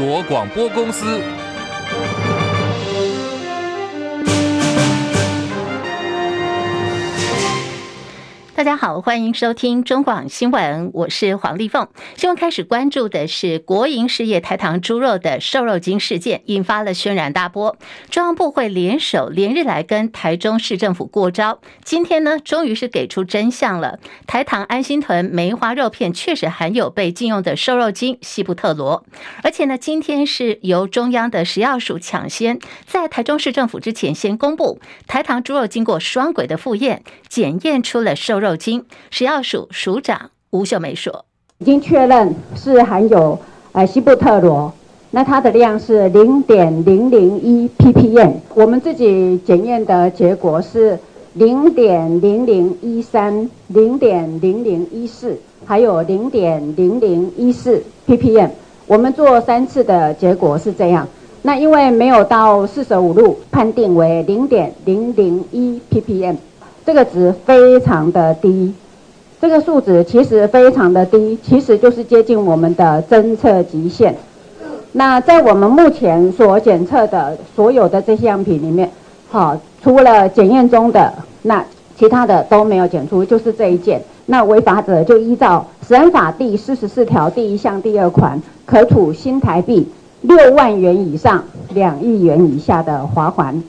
国广播公司。大家好，欢迎收听中广新闻，我是黄丽凤。新闻开始关注的是国营事业台糖猪肉的瘦肉精事件，引发了轩然大波。中央部会联手连日来跟台中市政府过招，今天呢，终于是给出真相了。台糖安心屯梅花肉片确实含有被禁用的瘦肉精西布特罗，而且呢，今天是由中央的食药署抢先在台中市政府之前先公布，台糖猪肉经过双轨的复验，检验出了瘦肉。肉精，食药署署长吴秀梅说：“已经确认是含有呃西布特罗，那它的量是零点零零一 ppm，我们自己检验的结果是零点零零一三、零点零零一四，还有零点零零一四 ppm。我们做三次的结果是这样。那因为没有到四舍五入，判定为零点零零一 ppm。”这个值非常的低，这个数值其实非常的低，其实就是接近我们的侦测极限。那在我们目前所检测的所有的这些样品里面，好，除了检验中的，那其他的都没有检出，就是这一件。那违法者就依照《刑法》第四十四条第一项第二款，可处新台币六万元以上两亿元以下的罚锾。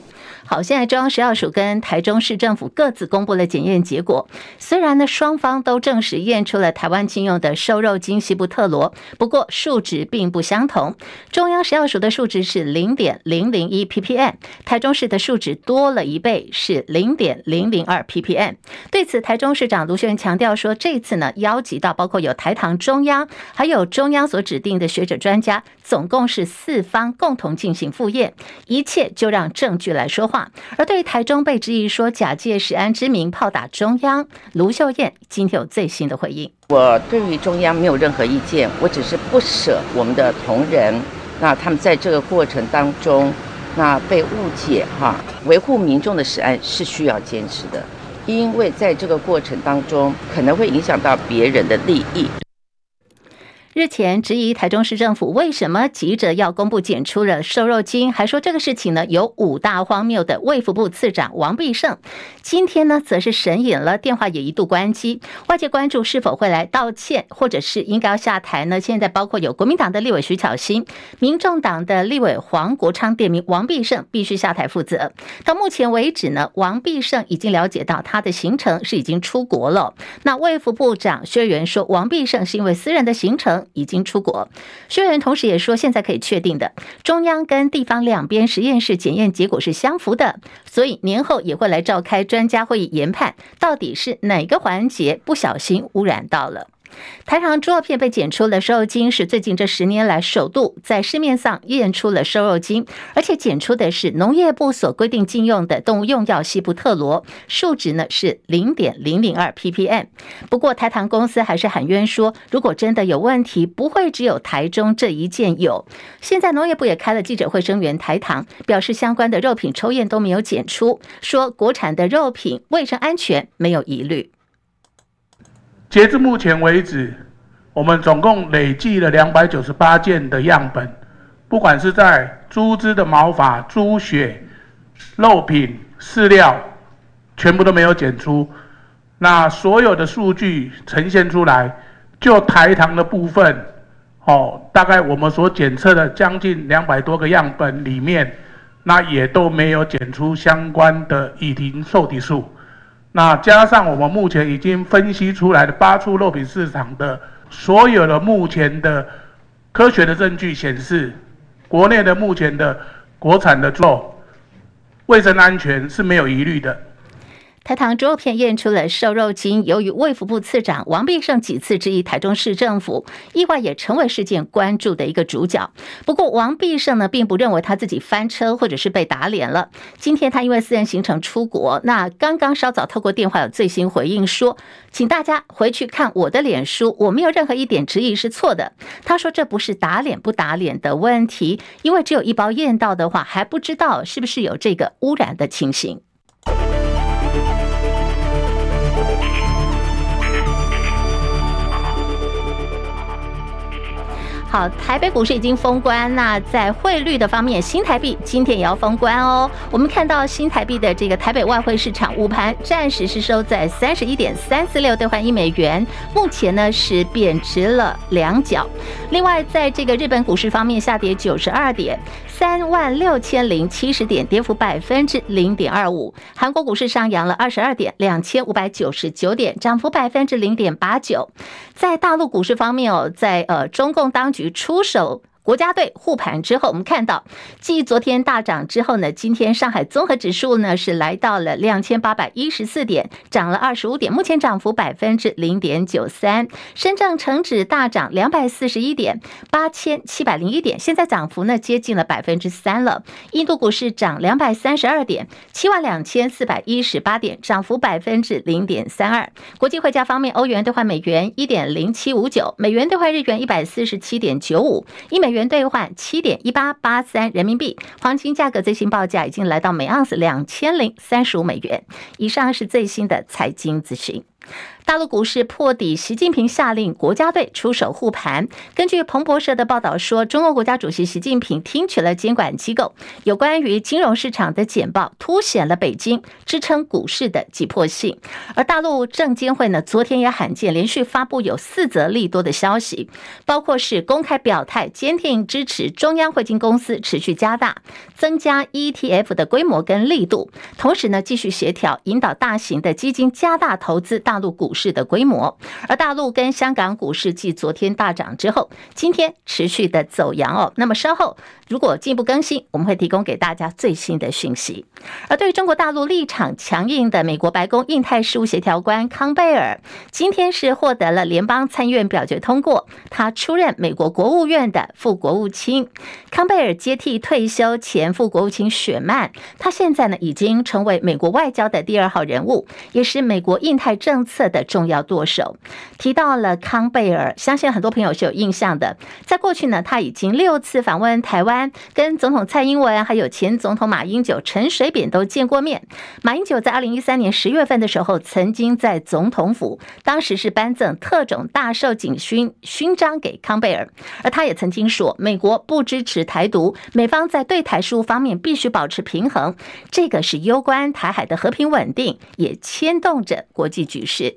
好，现在中央食药署跟台中市政府各自公布了检验结果。虽然呢，双方都证实验出了台湾禁用的瘦肉精西布特罗，不过数值并不相同。中央食药署的数值是零点零零一 ppm，台中市的数值多了一倍，是零点零零二 ppm。对此，台中市长卢秀燕强调说，这次呢，邀集到包括有台糖中央，还有中央所指定的学者专家，总共是四方共同进行复验，一切就让证据来说话。而对于台中被质疑说假借食安之名炮打中央，卢秀燕今天有最新的回应。我对于中央没有任何意见，我只是不舍我们的同仁，那他们在这个过程当中，那被误解哈，维护民众的食安是需要坚持的，因为在这个过程当中可能会影响到别人的利益。日前质疑台中市政府为什么急着要公布检出了瘦肉精，还说这个事情呢有五大荒谬的卫福部次长王必胜，今天呢则是神隐了，电话也一度关机。外界关注是否会来道歉，或者是应该要下台呢？现在包括有国民党的立委徐巧芯，民众党的立委黄国昌点名王必胜必须下台负责。到目前为止呢，王必胜已经了解到他的行程是已经出国了。那卫福部长薛源说，王必胜是因为私人的行程。已经出国，薛源同时也说，现在可以确定的，中央跟地方两边实验室检验结果是相符的，所以年后也会来召开专家会议研判，到底是哪个环节不小心污染到了。台糖猪肉片被检出了瘦肉精，是最近这十年来首度在市面上验出了瘦肉精，而且检出的是农业部所规定禁用的动物用药西布特罗，数值呢是零点零零二 ppm。不过台糖公司还是喊冤说，如果真的有问题，不会只有台中这一件有。现在农业部也开了记者会声援台糖，表示相关的肉品抽验都没有检出，说国产的肉品卫生安全没有疑虑。截至目前为止，我们总共累计了两百九十八件的样本，不管是在猪只的毛发、猪血、肉品、饲料，全部都没有检出。那所有的数据呈现出来，就台糖的部分，哦，大概我们所检测的将近两百多个样本里面，那也都没有检出相关的乙腈受体素。那加上我们目前已经分析出来的八处肉品市场的所有的目前的科学的证据显示，国内的目前的国产的肉卫生安全是没有疑虑的。台糖猪肉片验出了瘦肉精，由于卫福部次长王必胜几次质疑台中市政府，意外也成为事件关注的一个主角。不过王必胜呢，并不认为他自己翻车或者是被打脸了。今天他因为私人行程出国，那刚刚稍早透过电话有最新回应说，请大家回去看我的脸书，我没有任何一点质疑是错的。他说这不是打脸不打脸的问题，因为只有一包验到的话，还不知道是不是有这个污染的情形。好，台北股市已经封关，那在汇率的方面，新台币今天也要封关哦。我们看到新台币的这个台北外汇市场午盘暂时是收在三十一点三四六兑换一美元，目前呢是贬值了两角。另外，在这个日本股市方面下跌九十二点。三万六千零七十点，跌幅百分之零点二五。韩国股市上扬了二十二点，两千五百九十九点，涨幅百分之零点八九。在大陆股市方面哦，在呃中共当局出手。国家队护盘之后，我们看到，继昨天大涨之后呢，今天上海综合指数呢是来到了两千八百一十四点，涨了二十五点，目前涨幅百分之零点九三。深圳成指大涨两百四十一点，八千七百零一点，现在涨幅呢接近了百分之三了。印度股市涨两百三十二点，七万两千四百一十八点，涨幅百分之零点三二。国际汇价方面，欧元兑换美元一点零七五九，美元兑换日元一百四十七点九五，一美。元兑换七点一八八三人民币，黄金价格最新报价已经来到每盎司两千零三十五美元。以上是最新的财经资讯。大陆股市破底，习近平下令国家队出手护盘。根据彭博社的报道说，中国国家主席习近平听取了监管机构有关于金融市场的简报，凸显了北京支撑股市的急迫性。而大陆证监会呢，昨天也罕见连续发布有四则利多的消息，包括是公开表态坚定支持中央汇金公司持续加大增加 ETF 的规模跟力度，同时呢，继续协调引导大型的基金加大投资大大陆股。市的规模，而大陆跟香港股市继昨天大涨之后，今天持续的走阳哦。那么稍后如果进一步更新，我们会提供给大家最新的讯息。而对于中国大陆立场强硬的美国白宫印太事务协调官康贝尔，今天是获得了联邦参议院表决通过，他出任美国国务院的副国务卿。康贝尔接替退休前副国务卿雪曼，他现在呢已经成为美国外交的第二号人物，也是美国印太政策的重要舵手。提到了康贝尔，相信很多朋友是有印象的。在过去呢，他已经六次访问台湾，跟总统蔡英文还有前总统马英九、陈水扁都见过面。马英九在二零一三年十月份的时候，曾经在总统府，当时是颁赠特种大寿警勋勋章给康贝尔，而他也曾经说，美国不支持台独，美方在对台事务方面必须保持平衡，这个是攸关台海的和平稳定，也牵动着国际局势。是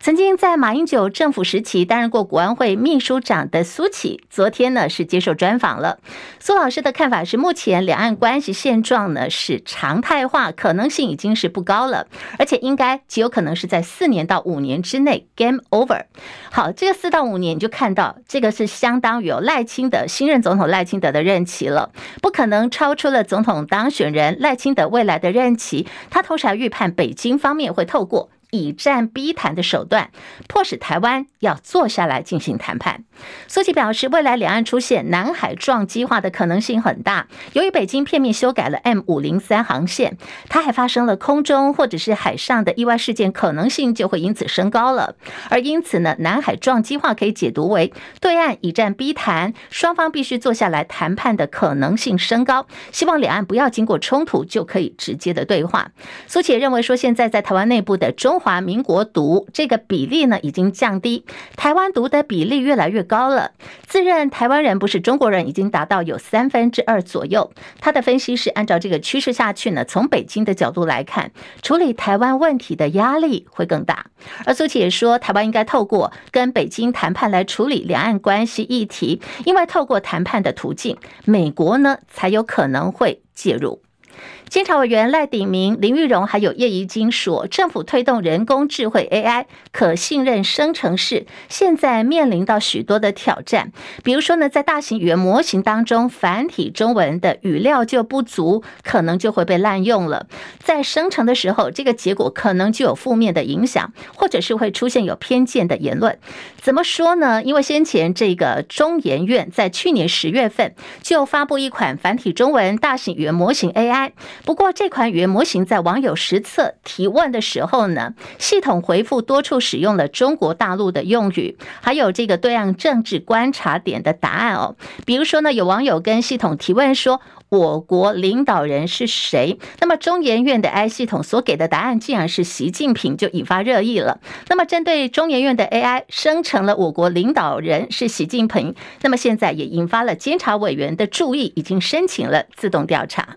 曾经在马英九政府时期担任过国安会秘书长的苏起，昨天呢是接受专访了。苏老师的看法是，目前两岸关系现状呢是常态化，可能性已经是不高了，而且应该极有可能是在四年到五年之内 game over。好，这个四到五年你就看到，这个是相当于赖清德新任总统赖清德的任期了，不可能超出了总统当选人赖清德未来的任期。他同时还预判北京方面会透过。以战逼谈的手段，迫使台湾要坐下来进行谈判。苏琪表示，未来两岸出现南海撞击化的可能性很大。由于北京片面修改了 M 五零三航线，它还发生了空中或者是海上的意外事件，可能性就会因此升高了。而因此呢，南海撞击化可以解读为对岸以战逼谈，双方必须坐下来谈判的可能性升高。希望两岸不要经过冲突就可以直接的对话。苏琪也认为说，现在在台湾内部的中。中华民国独这个比例呢，已经降低，台湾独的比例越来越高了。自认台湾人不是中国人，已经达到有三分之二左右。他的分析是，按照这个趋势下去呢，从北京的角度来看，处理台湾问题的压力会更大。而苏琪也说，台湾应该透过跟北京谈判来处理两岸关系议题，因为透过谈判的途径，美国呢才有可能会介入。监察委员赖鼎铭、林玉荣还有叶宜津说，政府推动人工智慧 AI 可信任生成式，现在面临到许多的挑战。比如说呢，在大型语言模型当中，繁体中文的语料就不足，可能就会被滥用了。在生成的时候，这个结果可能就有负面的影响，或者是会出现有偏见的言论。怎么说呢？因为先前这个中研院在去年十月份就发布一款繁体中文大型语言模型 AI。不过这款语言模型在网友实测提问的时候呢，系统回复多处使用了中国大陆的用语，还有这个对岸政治观察点的答案哦。比如说呢，有网友跟系统提问说。我国领导人是谁？那么中研院的 AI 系统所给的答案竟然是习近平，就引发热议了。那么针对中研院的 AI 生成了我国领导人是习近平，那么现在也引发了监察委员的注意，已经申请了自动调查。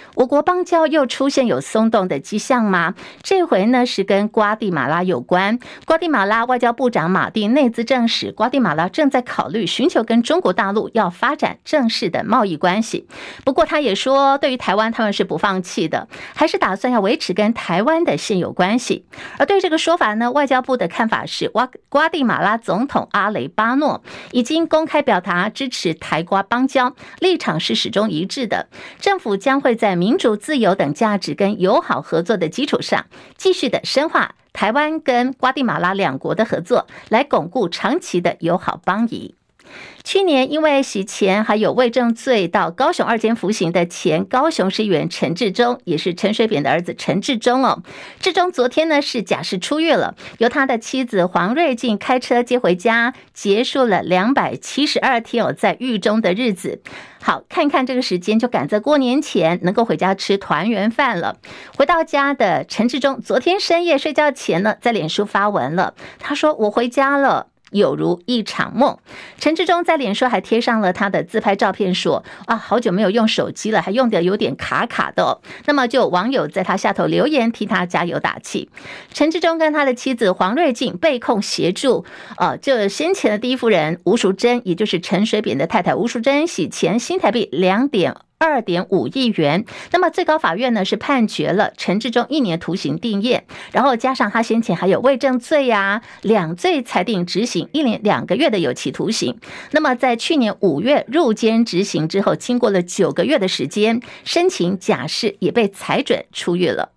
我国邦交又出现有松动的迹象吗？这回呢是跟瓜地马拉有关。瓜地马拉外交部长马蒂内兹证实，瓜地马拉正在考虑寻求跟中国大陆要发展正式的贸易关系。不过他也说，对于台湾他们是不放弃的，还是打算要维持跟台湾的现有关系。而对这个说法呢，外交部的看法是，瓜瓜地马拉总统阿雷巴诺已经公开表达支持台瓜邦交，立场是始终一致的。政府将会在民主、自由等价值跟友好合作的基础上，继续的深化台湾跟瓜地马拉两国的合作，来巩固长期的友好邦谊。去年因为洗钱还有伪证罪到高雄二监服刑的前高雄市议员陈志忠，也是陈水扁的儿子陈志忠哦。志忠昨天呢是假释出狱了，由他的妻子黄瑞静开车接回家，结束了两百七十二天哦在狱中的日子。好，看看这个时间就赶在过年前能够回家吃团圆饭了。回到家的陈志忠，昨天深夜睡觉前呢，在脸书发文了，他说：“我回家了。”有如一场梦。陈志忠在脸书还贴上了他的自拍照片，说：“啊，好久没有用手机了，还用的有点卡卡的。”那么就有网友在他下头留言替他加油打气。陈志忠跟他的妻子黄瑞静被控协助，呃，就先前的第一夫人吴淑珍，也就是陈水扁的太太吴淑珍洗钱新台币两点。二点五亿元，那么最高法院呢是判决了陈志忠一年徒刑定业，然后加上他先前还有伪证罪呀，两罪裁定执行一年两个月的有期徒刑。那么在去年五月入监执行之后，经过了九个月的时间，申请假释也被裁准出狱了。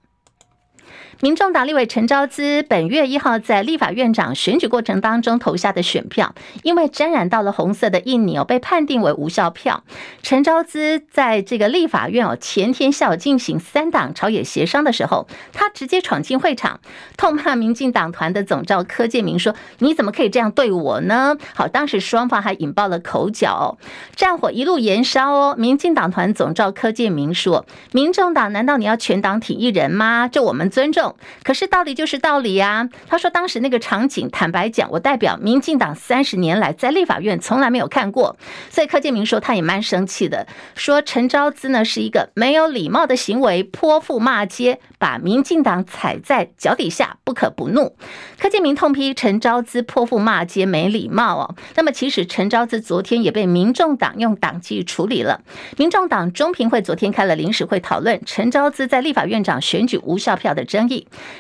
民众党立委陈昭姿本月一号在立法院长选举过程当中投下的选票，因为沾染到了红色的印泥哦，被判定为无效票。陈昭姿在这个立法院哦前天下午进行三党朝野协商的时候，他直接闯进会场，痛骂民进党团的总召柯建铭说：“你怎么可以这样对我呢？”好，当时双方还引爆了口角，战火一路延烧哦。民进党团总召柯建铭说：“民众党难道你要全党挺一人吗？这我们尊重。”可是道理就是道理呀。他说当时那个场景，坦白讲，我代表民进党三十年来在立法院从来没有看过。所以柯建铭说他也蛮生气的，说陈昭姿呢是一个没有礼貌的行为，泼妇骂街，把民进党踩在脚底下，不可不怒。柯建铭痛批陈昭姿泼妇骂街没礼貌哦。那么其实陈昭姿昨天也被民众党用党纪处理了。民众党中评会昨天开了临时会讨论陈昭姿在立法院长选举无效票的争议。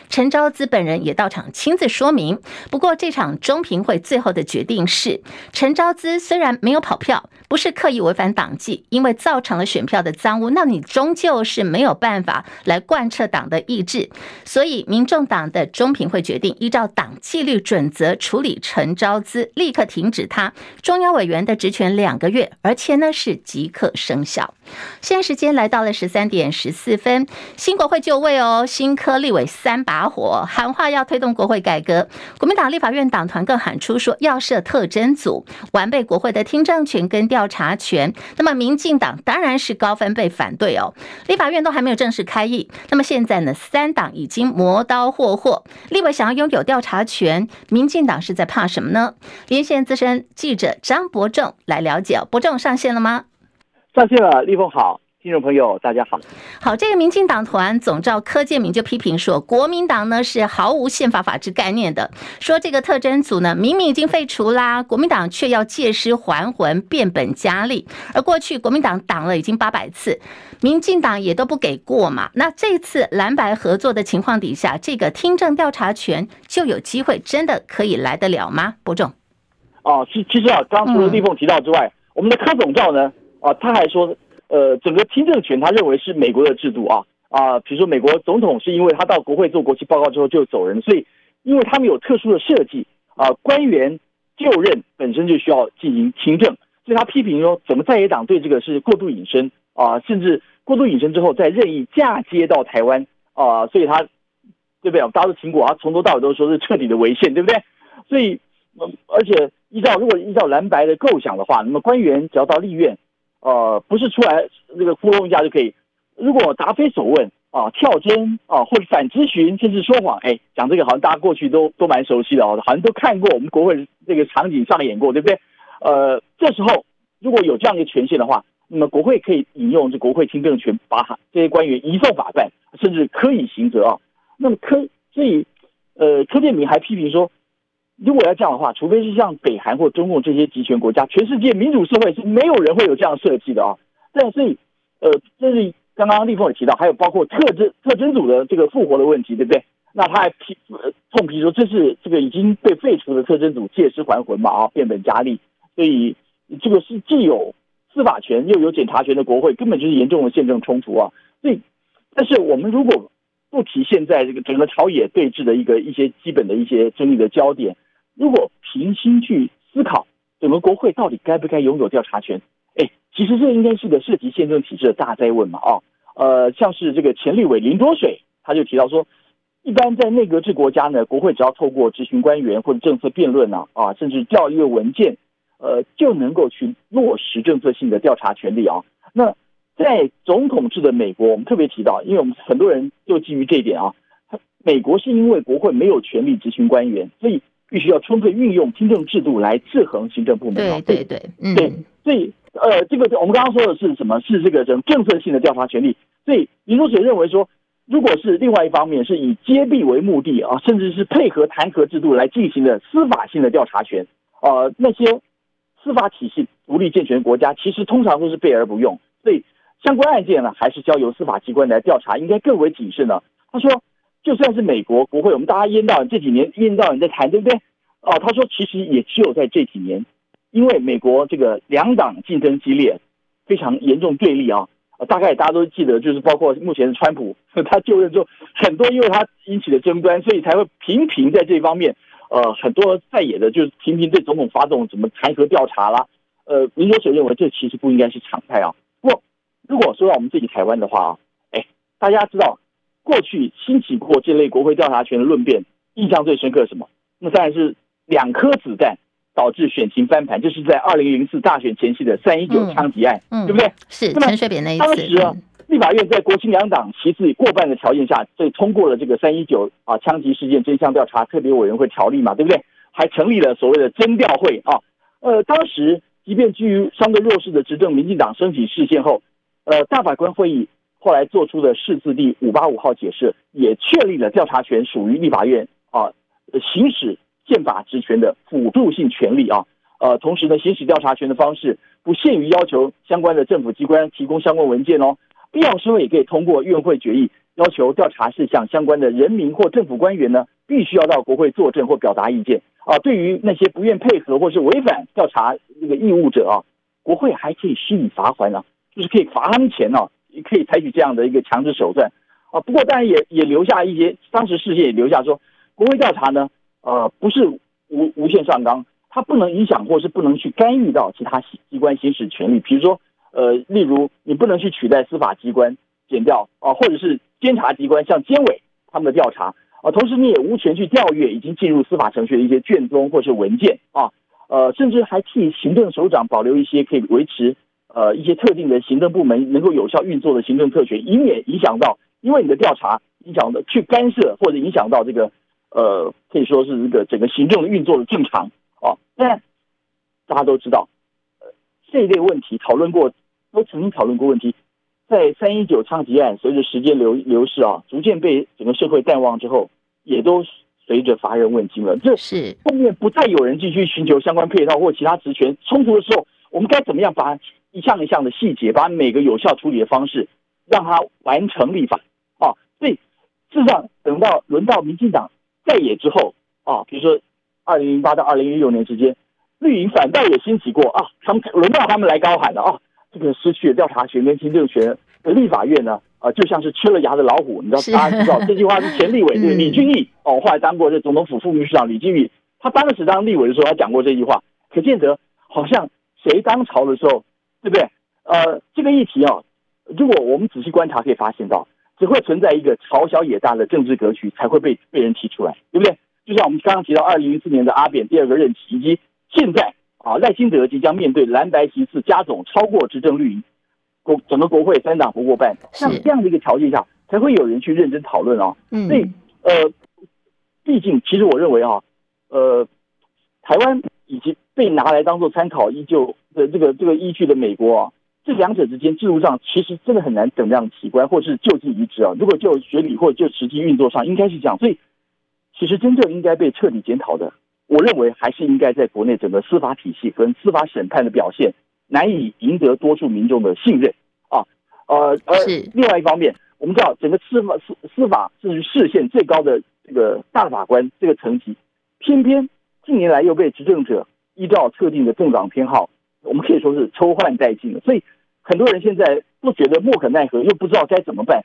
陈昭资本人也到场亲自说明。不过，这场中评会最后的决定是，陈昭资虽然没有跑票，不是刻意违反党纪，因为造成了选票的赃污，那你终究是没有办法来贯彻党的意志。所以，民众党的中评会决定依照党纪律准则处理陈昭资，立刻停止他中央委员的职权两个月，而且呢是即刻生效。现在时间来到了十三点十四分，新国会就位哦，新科立委。三把火喊话要推动国会改革，国民党立法院党团更喊出说要设特侦组，完备国会的听证权跟调调查权。那么民进党当然是高分被反对哦，立法院都还没有正式开议。那么现在呢，三党已经磨刀霍霍，立委想要拥有调查权，民进党是在怕什么呢？连线资深记者张伯仲来了解哦，伯仲上线了吗？上线了，立峰好。听众朋友，大家好。好，这个民进党团总召柯建铭就批评说，国民党呢是毫无宪法法治概念的，说这个特侦组呢明明已经废除啦，国民党却要借尸还魂，变本加厉。而过去国民党挡了已经八百次，民进党也都不给过嘛。那这次蓝白合作的情况底下，这个听证调查权就有机会真的可以来得了吗？伯仲？哦，其其实啊，刚除了立凤提到之外，嗯、我们的柯总召呢，啊，他还说。呃，整个听证权，他认为是美国的制度啊啊，比如说美国总统是因为他到国会做国旗报告之后就走人，所以因为他们有特殊的设计啊，官员就任本身就需要进行听证，所以他批评说，怎么在野党对这个是过度引申啊，甚至过度隐身之后再任意嫁接到台湾啊，所以他对不对？大家都听过啊，从头到尾都说是彻底的违宪，对不对？所以，而且依照如果依照蓝白的构想的话，那么官员只要到立院，呃，不是出来这个糊弄一下就可以，如果答非所问。啊，跳针啊，或者反咨询，甚至说谎，哎，讲这个好像大家过去都都蛮熟悉的哦，好像都看过我们国会这个场景上演过，对不对？呃，这时候如果有这样一个权限的话，那么国会可以引用这国会听证权，把这些官员移送法办，甚至科以刑责啊。那么柯所以呃，柯建铭还批评说，如果要这样的话，除非是像北韩或中共这些集权国家，全世界民主社会是没有人会有这样设计的啊。但所以呃，这是。刚刚立峰也提到，还有包括特征特征组的这个复活的问题，对不对？那他还批痛批说，这是这个已经被废除的特征组借尸还魂嘛？啊，变本加厉，所以这个是既有司法权又有检察权的国会，根本就是严重的宪政冲突啊！所以，但是我们如果不提现在这个整个朝野对峙的一个一些基本的一些争议的焦点，如果平心去思考，整个国会到底该不该拥有调查权？哎其实这应该是个涉及宪政体制的大哉问嘛，啊，呃，像是这个前立委林多水，他就提到说，一般在内阁制国家呢，国会只要透过执行官员或者政策辩论呢，啊，甚至调阅文件，呃，就能够去落实政策性的调查权利啊。那在总统制的美国，我们特别提到，因为我们很多人就基于这一点啊，美国是因为国会没有权力执行官员，所以必须要充分运用听证制度来制衡行政部门。对对对，嗯，对，所以。呃，这个我们刚刚说的是什么？是这个政政策性的调查权利。所以林如水认为说，如果是另外一方面是以揭弊为目的啊，甚至是配合弹劾制度来进行的司法性的调查权，呃，那些司法体系独立健全的国家，其实通常都是备而不用。所以相关案件呢，还是交由司法机关来调查，应该更为谨慎呢。他说，就算是美国国会，我们大家一天到这几年一天到你在谈，对不对？哦、他说其实也只有在这几年。因为美国这个两党竞争激烈，非常严重对立啊，大概大家都记得，就是包括目前的川普，他就任之后，很多因为他引起的争端，所以才会频频在这方面，呃，很多在野的就是频频对总统发动什么弹劾调查啦，呃，林有所认为这其实不应该是常态啊。不过，如果说到我们自己台湾的话啊，哎，大家知道过去兴起过这类国会调查权的论辩，印象最深刻是什么？那当然是两颗子弹。导致选情翻盘，就是在二零零四大选前夕的三一九枪击案，嗯，对不对？是陈水扁那一次。当时啊，立法院在国亲两党席次过半的条件下，所以通过了这个三一九啊枪击事件真相调查特别委员会条例嘛，对不对？还成立了所谓的侦调会啊。呃，当时即便基于相对弱势的执政民进党升起事件后，呃，大法官会议后来做出的释字第五八五号解释，也确立了调查权属于立法院啊行使。宪法职权的辅助性权利啊，呃，同时呢，行使调查权的方式不限于要求相关的政府机关提供相关文件哦，必要时候也可以通过院会决议，要求调查事项相关的人民或政府官员呢，必须要到国会作证或表达意见啊。对于那些不愿配合或是违反调查这个义务者啊，国会还可以施以罚款啊，就是可以罚他们钱呢，可以采取这样的一个强制手段啊。不过当然也也留下一些，当时事件也留下说，国会调查呢。呃，不是无无限上纲，它不能影响或是不能去干预到其他机关行使权力。比如说，呃，例如你不能去取代司法机关减掉啊，或者是监察机关像监委他们的调查啊，同时你也无权去调阅已经进入司法程序的一些卷宗或是文件啊，呃，甚至还替行政首长保留一些可以维持呃一些特定的行政部门能够有效运作的行政特权，以免影响到因为你的调查影响的去干涉或者影响到这个。呃，可以说是这个整个行政的运作的正常啊。那大家都知道，呃，这一类问题讨论过，都曾经讨论过问题，在三一九枪击案随着时间流流逝啊，逐渐被整个社会淡忘之后，也都随着乏人问津了。这是后面不再有人继续寻求相关配套或其他职权冲突的时候，我们该怎么样把一项一项的细节，把每个有效处理的方式，让它完成立法啊？所以事实上，等到轮到民进党。在野之后啊，比如说二零零八到二零一六年之间，绿营反倒也兴起过啊，他们轮到他们来高喊了啊，这个失去了调查权跟行政权的立法院呢，啊，就像是吃了牙的老虎，你知道大家知道 这句话是前立委这个李俊毅哦，后来当过这总统府副秘书长李俊毅，他当时当立委的时候，他讲过这句话，可见得好像谁当朝的时候，对不对？呃，这个议题啊，如果我们仔细观察，可以发现到，只会存在一个朝小野大的政治格局才会被被人提出来，对不对？就像我们刚刚提到二零零四年的阿扁第二个任期，以及现在啊赖清德即将面对蓝白席次加总超过执政绿营，国整个国会三党不过半，那么这样的一个条件下，才会有人去认真讨论啊。嗯，所以呃，毕竟其实我认为啊，呃，台湾以及被拿来当做参考依旧的这个这个依据的美国啊。这两者之间制度上其实真的很难等量齐观，或是就近一致啊。如果就学理或就实际运作上，应该是这样。所以，其实真正应该被彻底检讨的，我认为还是应该在国内整个司法体系跟司法审判的表现难以赢得多数民众的信任啊。呃，而另外一方面，我们知道整个司法司司法至于释宪最高的这个大法官这个层级，偏偏近年来又被执政者依照特定的政党偏好，我们可以说是抽换殆尽了。所以。很多人现在不觉得莫可奈何，又不知道该怎么办。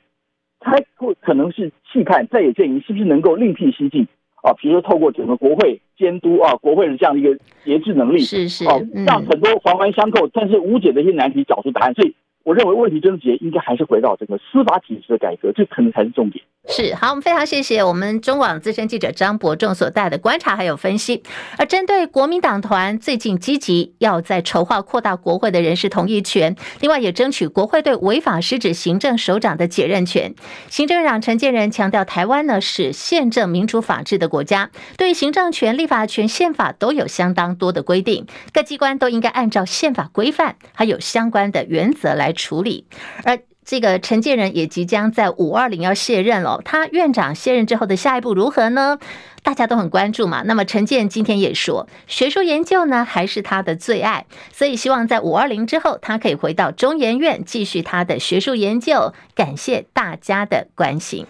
他不可能是期盼在野阵营是不是能够另辟蹊径啊？比如说透过整个国会监督啊，国会的这样的一个节制能力，是是啊，让很多环环相扣但是无解的一些难题找出答案。所以。我认为问题症结应该还是回到这个司法体制的改革，这可能才是重点。是好，我们非常谢谢我们中广资深记者张伯仲所带的观察还有分析。而针对国民党团最近积极要在筹划扩大国会的人事同意权，另外也争取国会对违法失职行政首长的解任权。行政长陈建仁强调，台湾呢是宪政民主法治的国家，对行政权、立法权、宪法都有相当多的规定，各机关都应该按照宪法规范还有相关的原则来处理，而这个承建人也即将在五二零要卸任了。他院长卸任之后的下一步如何呢？大家都很关注嘛。那么陈建今天也说，学术研究呢还是他的最爱，所以希望在五二零之后，他可以回到中研院继续他的学术研究。感谢大家的关心。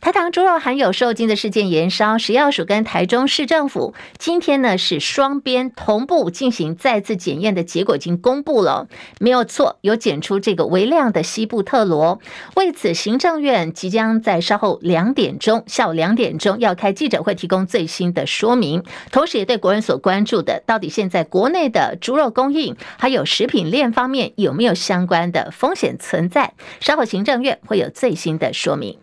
台糖猪肉含有受精的事件延烧，食药署跟台中市政府今天呢是双边同步进行再次检验的结果已经公布了，没有错，有检出这个微量的西布特罗。为此，行政院即将在稍后两点钟，下午两点钟要开记者会，提供最新的说明，同时也对国人所关注的，到底现在国内的猪肉供应还有食品链方面有没有相关的风险存在，稍后行政院会有最新的说明。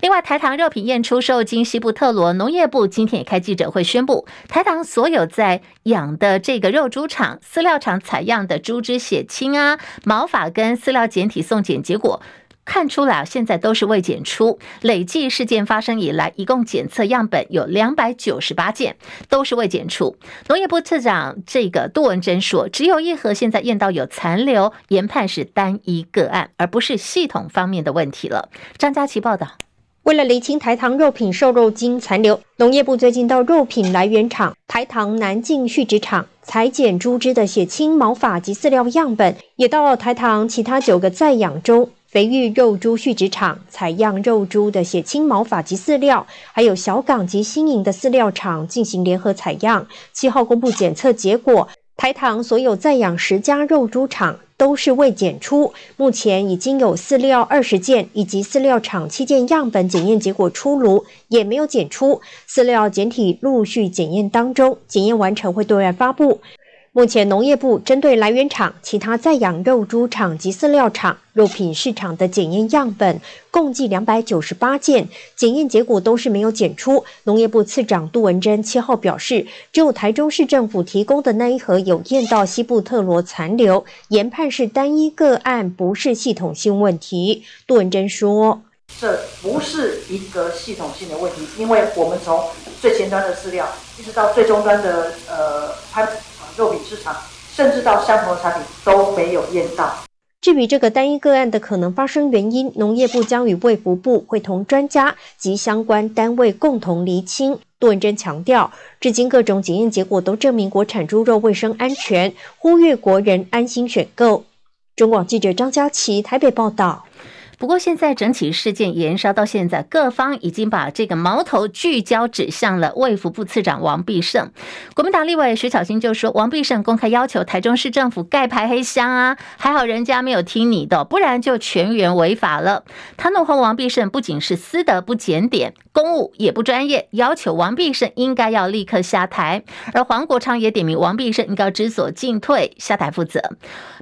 另外，台糖肉品验出售经西布特罗，农业部今天也开记者会宣布，台糖所有在养的这个肉猪场、饲料厂采样的猪只血清啊、毛发跟饲料检体送检结果看出来，现在都是未检出。累计事件发生以来，一共检测样本有两百九十八件，都是未检出。农业部次长这个杜文珍说，只有一盒现在验到有残留，研判是单一个案，而不是系统方面的问题了。张佳琪报道。为了厘清台糖肉品瘦肉精残留，农业部最近到肉品来源厂台糖南靖畜殖场采检猪只的血清、毛发及饲料样本，也到了台糖其他九个在养中肥育肉猪蓄殖场采样肉猪的血清、毛发及饲料，还有小港及新营的饲料厂进行联合采样。七号公布检测结果，台糖所有在养十家肉猪场。都是未检出，目前已经有饲料二十件以及饲料厂七件样本检验结果出炉，也没有检出。饲料检体陆续检验当中，检验完成会对外发布。目前农业部针对来源厂、其他在养肉猪场及饲料厂、肉品市场的检验样本共计两百九十八件，检验结果都是没有检出。农业部次长杜文珍七号表示，只有台中市政府提供的那一盒有验到西部特罗残留，研判是单一个案，不是系统性问题。杜文珍说：“这不是一个系统性的问题，因为我们从最前端的饲料一直到最终端的呃拍。”肉品市场，甚至到相同的产品都没有验到。至于这个单一个案的可能发生原因，农业部将与卫福部会同专家及相关单位共同厘清。杜文珍强调，至今各种检验结果都证明国产猪肉卫生安全，呼吁国人安心选购。中广记者张佳琪台北报道。不过现在整起事件延烧到现在，各方已经把这个矛头聚焦指向了卫福部次长王必胜。国民党立委徐巧芯就说，王必胜公开要求台中市政府盖牌黑箱啊，还好人家没有听你的，不然就全员违法了。他怒轰王必胜不仅是私德不检点，公务也不专业，要求王必胜应该要立刻下台。而黄国昌也点名王必胜应该知所进退，下台负责。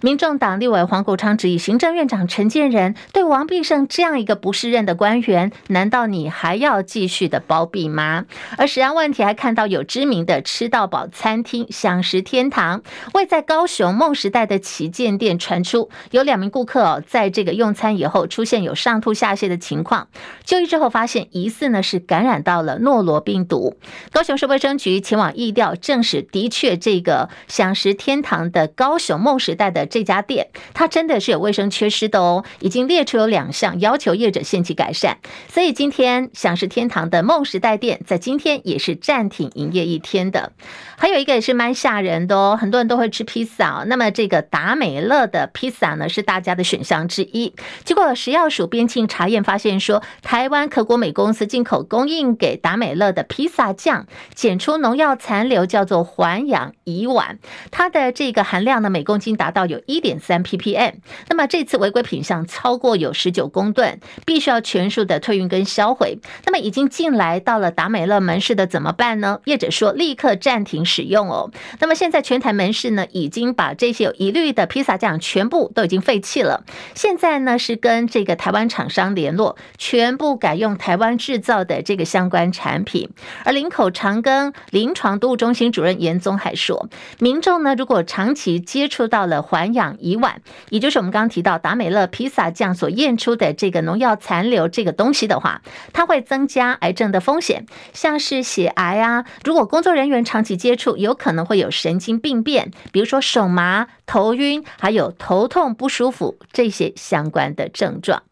民众党立委黄国昌质疑行政院长陈建仁对王必胜这样一个不适任的官员，难道你还要继续的包庇吗？而食安问题还看到有知名的吃到饱餐厅享食天堂，位在高雄梦时代的旗舰店传出有两名顾客哦，在这个用餐以后出现有上吐下泻的情况，就医之后发现疑似呢是感染到了诺罗病毒。高雄市卫生局前往疫调证实，的确这个享食天堂的高雄梦时代的这家店，它真的是有卫生缺失的哦，已经列出有两项要求业者限期改善。所以今天饗食天堂的梦时代店在今天也是暂停营业一天的。还有一个也是蛮吓人的哦，很多人都会吃披萨，那么这个达美乐的披萨呢是大家的选项之一。结果食药署边境查验发现说，台湾可果美公司进口供应给达美乐的披萨酱检出农药残留，叫做环氧乙烷，它的这个含量呢每公斤达到有一点三 ppm。那么这次违规品项超过有十九公吨，必须要全数的退运跟销毁。那么已经进来到了达美乐门市的怎么办呢？业者说立刻暂停使用哦。那么现在全台门市呢已经把这些有疑虑的披萨酱全部都已经废弃了。现在呢是跟这个台湾厂商联络，全部改用台湾制造的这个相关产品。而林口长庚临床毒物中心主任严宗海说，民众呢如果长期接触到了环氧乙烷，也就是我们刚刚提到达美乐披萨酱所验出的这个农药残留这个东西的话，它会增加癌症的风险，像是血癌啊。如果工作人员长期接触，有可能会有神经病变，比如说手麻、头晕，还有头痛不舒服这些相关的症状。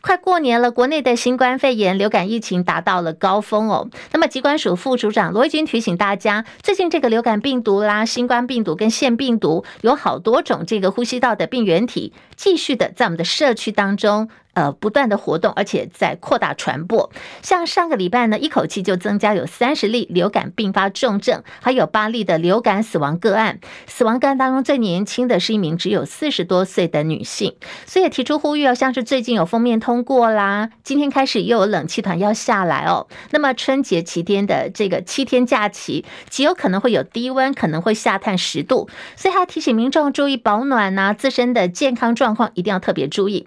快过年了，国内的新冠肺炎流感疫情达到了高峰哦。那么，疾管署副署长罗一军提醒大家，最近这个流感病毒啦、新冠病毒跟腺病毒有好多种这个呼吸道的病原体，继续的在我们的社区当中。呃，不断的活动，而且在扩大传播。像上个礼拜呢，一口气就增加有三十例流感并发重症，还有八例的流感死亡个案。死亡个案当中最年轻的是一名只有四十多岁的女性。所以也提出呼吁哦，像是最近有封面通过啦，今天开始又有冷气团要下来哦。那么春节期间的这个七天假期，极有可能会有低温，可能会下探十度。所以还提醒民众注意保暖呐、自身的健康状况一定要特别注意。